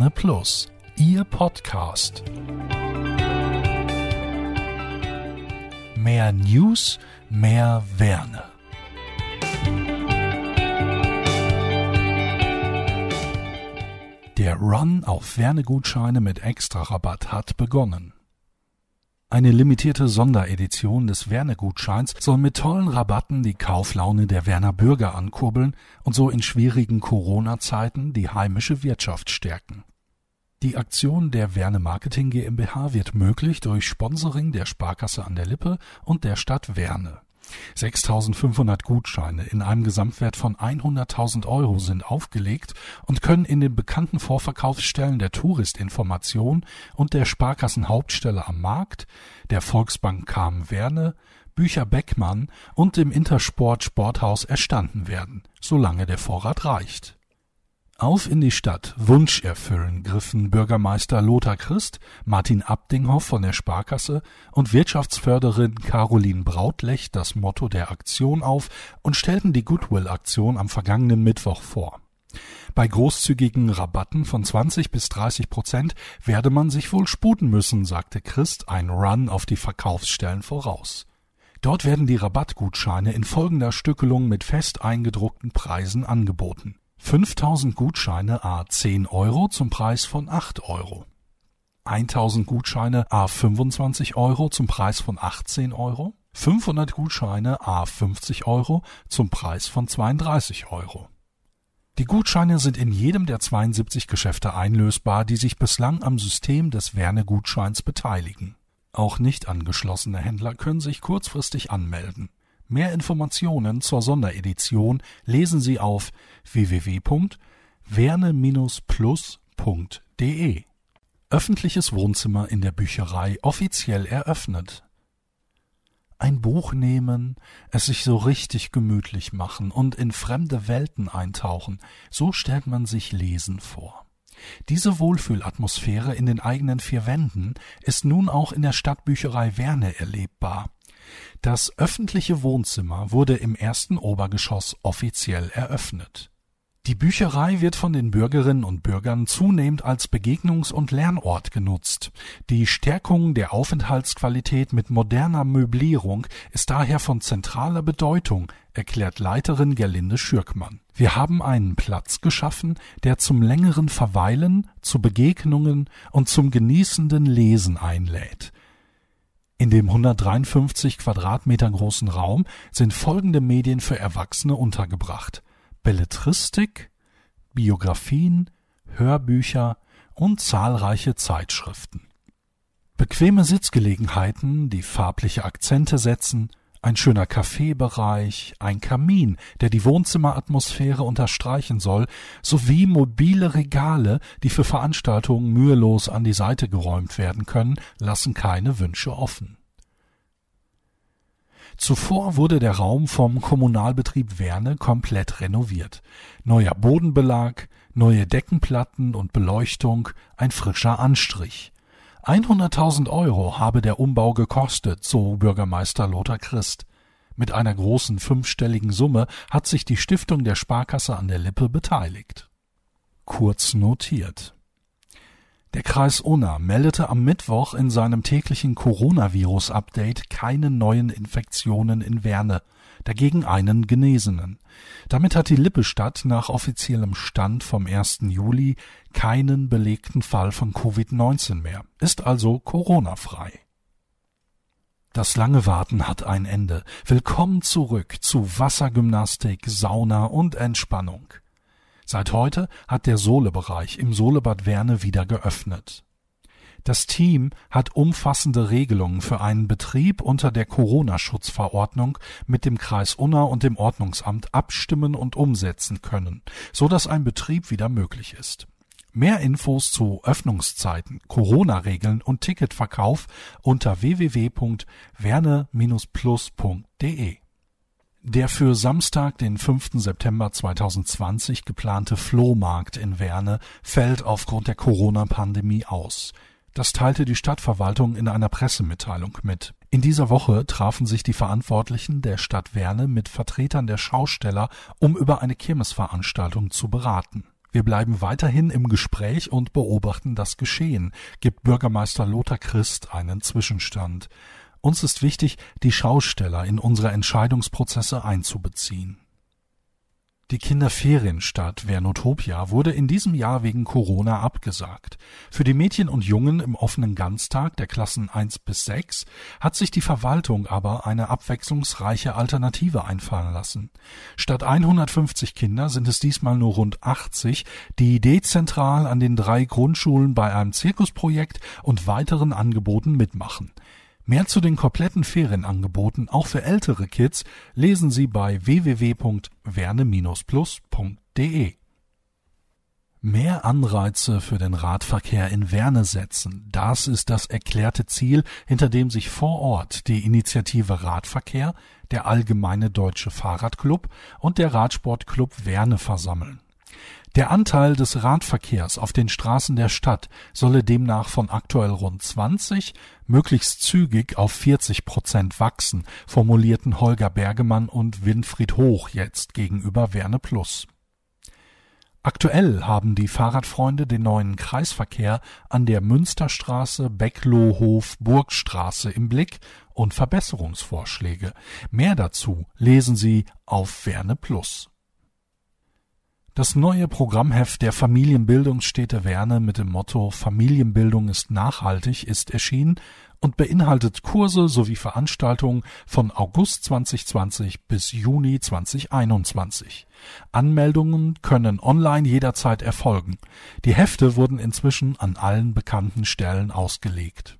Werne Plus, Ihr Podcast. Mehr News, mehr Werne. Der Run auf Werne-Gutscheine mit Extra-Rabatt hat begonnen. Eine limitierte Sonderedition des Werne-Gutscheins soll mit tollen Rabatten die Kauflaune der Werner Bürger ankurbeln und so in schwierigen Corona-Zeiten die heimische Wirtschaft stärken. Die Aktion der Werne Marketing GmbH wird möglich durch Sponsoring der Sparkasse an der Lippe und der Stadt Werne. 6.500 Gutscheine in einem Gesamtwert von 100.000 Euro sind aufgelegt und können in den bekannten Vorverkaufsstellen der Touristinformation und der Sparkassenhauptstelle am Markt, der Volksbank Kamen-Werne, Bücher Beckmann und dem Intersport Sporthaus erstanden werden, solange der Vorrat reicht auf in die Stadt, Wunsch erfüllen, griffen Bürgermeister Lothar Christ, Martin Abdinghoff von der Sparkasse und Wirtschaftsförderin Caroline Brautlech das Motto der Aktion auf und stellten die Goodwill-Aktion am vergangenen Mittwoch vor. Bei großzügigen Rabatten von 20 bis 30 Prozent werde man sich wohl sputen müssen, sagte Christ ein Run auf die Verkaufsstellen voraus. Dort werden die Rabattgutscheine in folgender Stückelung mit fest eingedruckten Preisen angeboten. 5000 Gutscheine a 10 Euro zum Preis von 8 Euro. 1000 Gutscheine a 25 Euro zum Preis von 18 Euro. 500 Gutscheine a 50 Euro zum Preis von 32 Euro. Die Gutscheine sind in jedem der 72 Geschäfte einlösbar, die sich bislang am System des Werne-Gutscheins beteiligen. Auch nicht angeschlossene Händler können sich kurzfristig anmelden. Mehr Informationen zur Sonderedition lesen Sie auf www.werne-plus.de. Öffentliches Wohnzimmer in der Bücherei offiziell eröffnet. Ein Buch nehmen, es sich so richtig gemütlich machen und in fremde Welten eintauchen, so stellt man sich Lesen vor. Diese Wohlfühlatmosphäre in den eigenen vier Wänden ist nun auch in der Stadtbücherei Werne erlebbar. Das öffentliche Wohnzimmer wurde im ersten Obergeschoss offiziell eröffnet. Die Bücherei wird von den Bürgerinnen und Bürgern zunehmend als Begegnungs- und Lernort genutzt. Die Stärkung der Aufenthaltsqualität mit moderner Möblierung ist daher von zentraler Bedeutung, erklärt Leiterin Gerlinde Schürkmann. Wir haben einen Platz geschaffen, der zum längeren Verweilen, zu Begegnungen und zum genießenden Lesen einlädt. In dem 153 Quadratmeter großen Raum sind folgende Medien für Erwachsene untergebracht. Belletristik, Biografien, Hörbücher und zahlreiche Zeitschriften. Bequeme Sitzgelegenheiten, die farbliche Akzente setzen, ein schöner Kaffeebereich, ein Kamin, der die Wohnzimmeratmosphäre unterstreichen soll, sowie mobile Regale, die für Veranstaltungen mühelos an die Seite geräumt werden können, lassen keine Wünsche offen. Zuvor wurde der Raum vom Kommunalbetrieb Werne komplett renoviert. Neuer Bodenbelag, neue Deckenplatten und Beleuchtung, ein frischer Anstrich. 100.000 Euro habe der Umbau gekostet, so Bürgermeister Lothar Christ. Mit einer großen fünfstelligen Summe hat sich die Stiftung der Sparkasse an der Lippe beteiligt. Kurz notiert. Der Kreis Unna meldete am Mittwoch in seinem täglichen Coronavirus-Update keine neuen Infektionen in Werne, dagegen einen Genesenen. Damit hat die Lippestadt nach offiziellem Stand vom 1. Juli keinen belegten Fall von Covid-19 mehr, ist also Corona-frei. Das lange Warten hat ein Ende. Willkommen zurück zu Wassergymnastik, Sauna und Entspannung. Seit heute hat der Sohlebereich im Sohlebad Werne wieder geöffnet. Das Team hat umfassende Regelungen für einen Betrieb unter der Corona-Schutzverordnung mit dem Kreis Unna und dem Ordnungsamt abstimmen und umsetzen können, so dass ein Betrieb wieder möglich ist. Mehr Infos zu Öffnungszeiten, Corona-Regeln und Ticketverkauf unter www.werne-plus.de. Der für Samstag, den 5. September 2020 geplante Flohmarkt in Werne fällt aufgrund der Corona-Pandemie aus. Das teilte die Stadtverwaltung in einer Pressemitteilung mit. In dieser Woche trafen sich die Verantwortlichen der Stadt Werne mit Vertretern der Schausteller, um über eine Kirmesveranstaltung zu beraten. Wir bleiben weiterhin im Gespräch und beobachten das Geschehen, gibt Bürgermeister Lothar Christ einen Zwischenstand. Uns ist wichtig, die Schausteller in unsere Entscheidungsprozesse einzubeziehen. Die Kinderferienstadt Vernotopia wurde in diesem Jahr wegen Corona abgesagt. Für die Mädchen und Jungen im offenen Ganztag der Klassen 1 bis 6 hat sich die Verwaltung aber eine abwechslungsreiche Alternative einfallen lassen. Statt 150 Kinder sind es diesmal nur rund 80, die dezentral an den drei Grundschulen bei einem Zirkusprojekt und weiteren Angeboten mitmachen. Mehr zu den kompletten Ferienangeboten, auch für ältere Kids, lesen Sie bei www.werne-plus.de. Mehr Anreize für den Radverkehr in Werne setzen, das ist das erklärte Ziel, hinter dem sich vor Ort die Initiative Radverkehr, der Allgemeine Deutsche Fahrradclub und der Radsportclub Werne versammeln. Der Anteil des Radverkehrs auf den Straßen der Stadt solle demnach von aktuell rund 20 möglichst zügig auf 40 Prozent wachsen, formulierten Holger Bergemann und Winfried Hoch jetzt gegenüber Werne Plus. Aktuell haben die Fahrradfreunde den neuen Kreisverkehr an der Münsterstraße, Becklohhof, Burgstraße im Blick und Verbesserungsvorschläge. Mehr dazu lesen Sie auf Werne Plus. Das neue Programmheft der Familienbildungsstätte Werne mit dem Motto Familienbildung ist nachhaltig ist erschienen und beinhaltet Kurse sowie Veranstaltungen von August 2020 bis Juni 2021. Anmeldungen können online jederzeit erfolgen. Die Hefte wurden inzwischen an allen bekannten Stellen ausgelegt